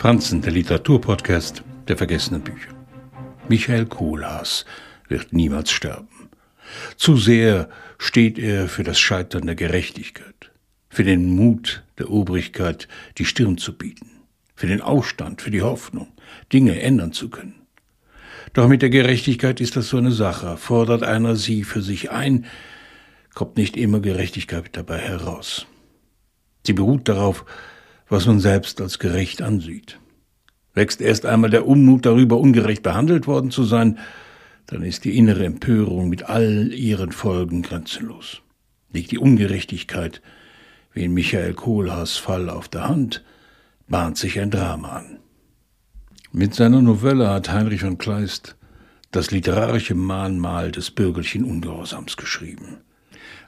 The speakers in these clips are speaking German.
Franzen, der Literaturpodcast der vergessenen Bücher. Michael Kohlhaas wird niemals sterben. Zu sehr steht er für das Scheitern der Gerechtigkeit, für den Mut der Obrigkeit, die Stirn zu bieten, für den Ausstand, für die Hoffnung, Dinge ändern zu können. Doch mit der Gerechtigkeit ist das so eine Sache. Fordert einer sie für sich ein, kommt nicht immer Gerechtigkeit dabei heraus. Sie beruht darauf, was man selbst als gerecht ansieht. Wächst erst einmal der Unmut darüber, ungerecht behandelt worden zu sein, dann ist die innere Empörung mit all ihren Folgen grenzenlos. Liegt die Ungerechtigkeit, wie in Michael Kohlhaas Fall auf der Hand, bahnt sich ein Drama an. Mit seiner Novelle hat Heinrich von Kleist das literarische Mahnmal des bürgerlichen Ungehorsams geschrieben.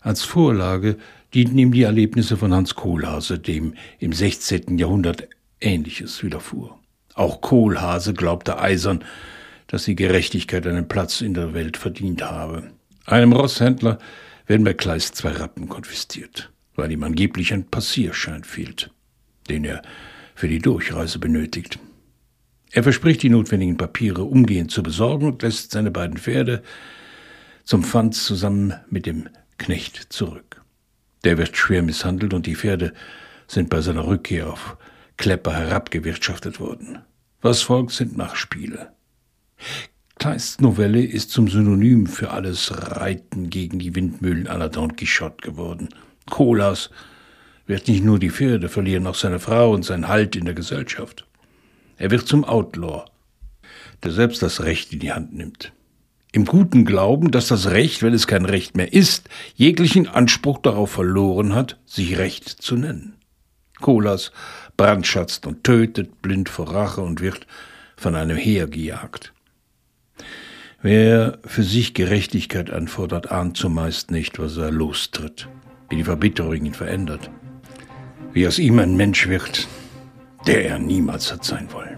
Als Vorlage dienten ihm die Erlebnisse von Hans Kohlhase, dem im 16. Jahrhundert Ähnliches widerfuhr. Auch Kohlhase glaubte eisern, dass die Gerechtigkeit einen Platz in der Welt verdient habe. Einem Rosshändler werden bei Kleist zwei Rappen konfisziert, weil ihm angeblich ein Passierschein fehlt, den er für die Durchreise benötigt. Er verspricht die notwendigen Papiere umgehend zu besorgen und lässt seine beiden Pferde zum Pfand zusammen mit dem Knecht zurück. Der wird schwer misshandelt und die Pferde sind bei seiner Rückkehr auf Klepper herabgewirtschaftet worden. Was folgt, sind Nachspiele. Kleists Novelle ist zum Synonym für alles Reiten gegen die Windmühlen la Don Quixote geworden. Kohlhaas wird nicht nur die Pferde verlieren, auch seine Frau und sein Halt in der Gesellschaft. Er wird zum Outlaw, der selbst das Recht in die Hand nimmt im guten Glauben, dass das Recht, wenn es kein Recht mehr ist, jeglichen Anspruch darauf verloren hat, sich Recht zu nennen. Kolas brandschatzt und tötet blind vor Rache und wird von einem Heer gejagt. Wer für sich Gerechtigkeit anfordert, ahnt zumeist nicht, was er lostritt, wie die Verbitterung ihn verändert, wie aus ihm ein Mensch wird, der er niemals hat sein wollen.